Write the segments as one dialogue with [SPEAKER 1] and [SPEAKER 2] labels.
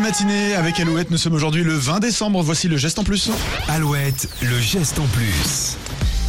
[SPEAKER 1] matinée avec Alouette. Nous sommes aujourd'hui le 20 décembre. Voici le geste en plus.
[SPEAKER 2] Alouette, le geste en plus.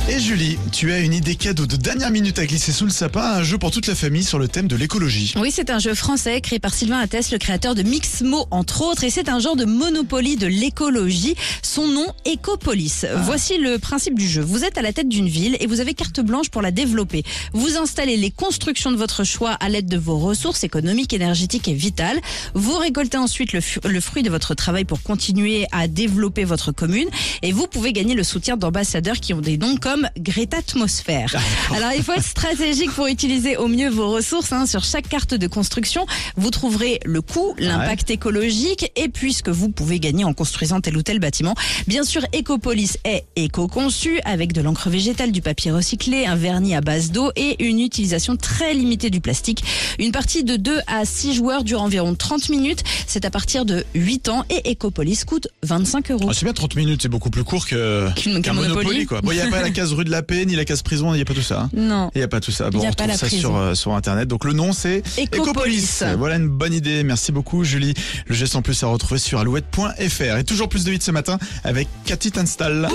[SPEAKER 1] Et Julie, tu as une idée cadeau de dernière minute à glisser sous le sapin, un jeu pour toute la famille sur le thème de l'écologie.
[SPEAKER 3] Oui, c'est un jeu français créé par Sylvain Attès, le créateur de Mixmo, entre autres, et c'est un genre de monopoly de l'écologie. Son nom, Ecopolis. Voici le principe du jeu. Vous êtes à la tête d'une ville et vous avez carte blanche pour la développer. Vous installez les constructions de votre choix à l'aide de vos ressources économiques, énergétiques et vitales. Vous récoltez ensuite le fruit de votre travail pour continuer à développer votre commune et vous pouvez gagner le soutien d'ambassadeurs qui ont des noms comme Greta Atmosphère. Alors il faut être stratégique pour utiliser au mieux vos ressources. hein. Sur chaque carte de construction, vous trouverez le coût, l'impact écologique et puis ce que vous pouvez gagner en construisant tel ou tel bâtiment. Bien sûr, Ecopolis est éco-conçu avec de l'encre végétale, du papier recyclé, un vernis à base d'eau et une utilisation très limitée du plastique. Une partie de 2 à 6 joueurs dure environ 30 minutes. C'est à partir de 8 ans et Ecopolis coûte 25 euros.
[SPEAKER 1] Ah, c'est bien 30 minutes, c'est beaucoup plus court que qu'un
[SPEAKER 3] qu'un
[SPEAKER 1] Monopoly.
[SPEAKER 3] Monopoly.
[SPEAKER 1] quoi. Bon, il n'y a pas la case rue de la paix, ni la case prison, il n'y a pas tout ça.
[SPEAKER 3] Non.
[SPEAKER 1] Il n'y a pas tout ça. Bon, on retrouve ça sur, sur Internet. Donc le nom, c'est
[SPEAKER 3] Ecopolis.
[SPEAKER 1] Voilà une bonne idée. Merci beaucoup, Julie. Le geste en plus à retrouver sur alouette.fr. Et toujours plus de vite ce matin avec Cathy Tanstall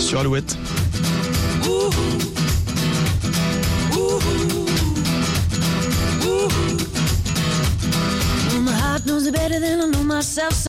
[SPEAKER 1] sur Alouette.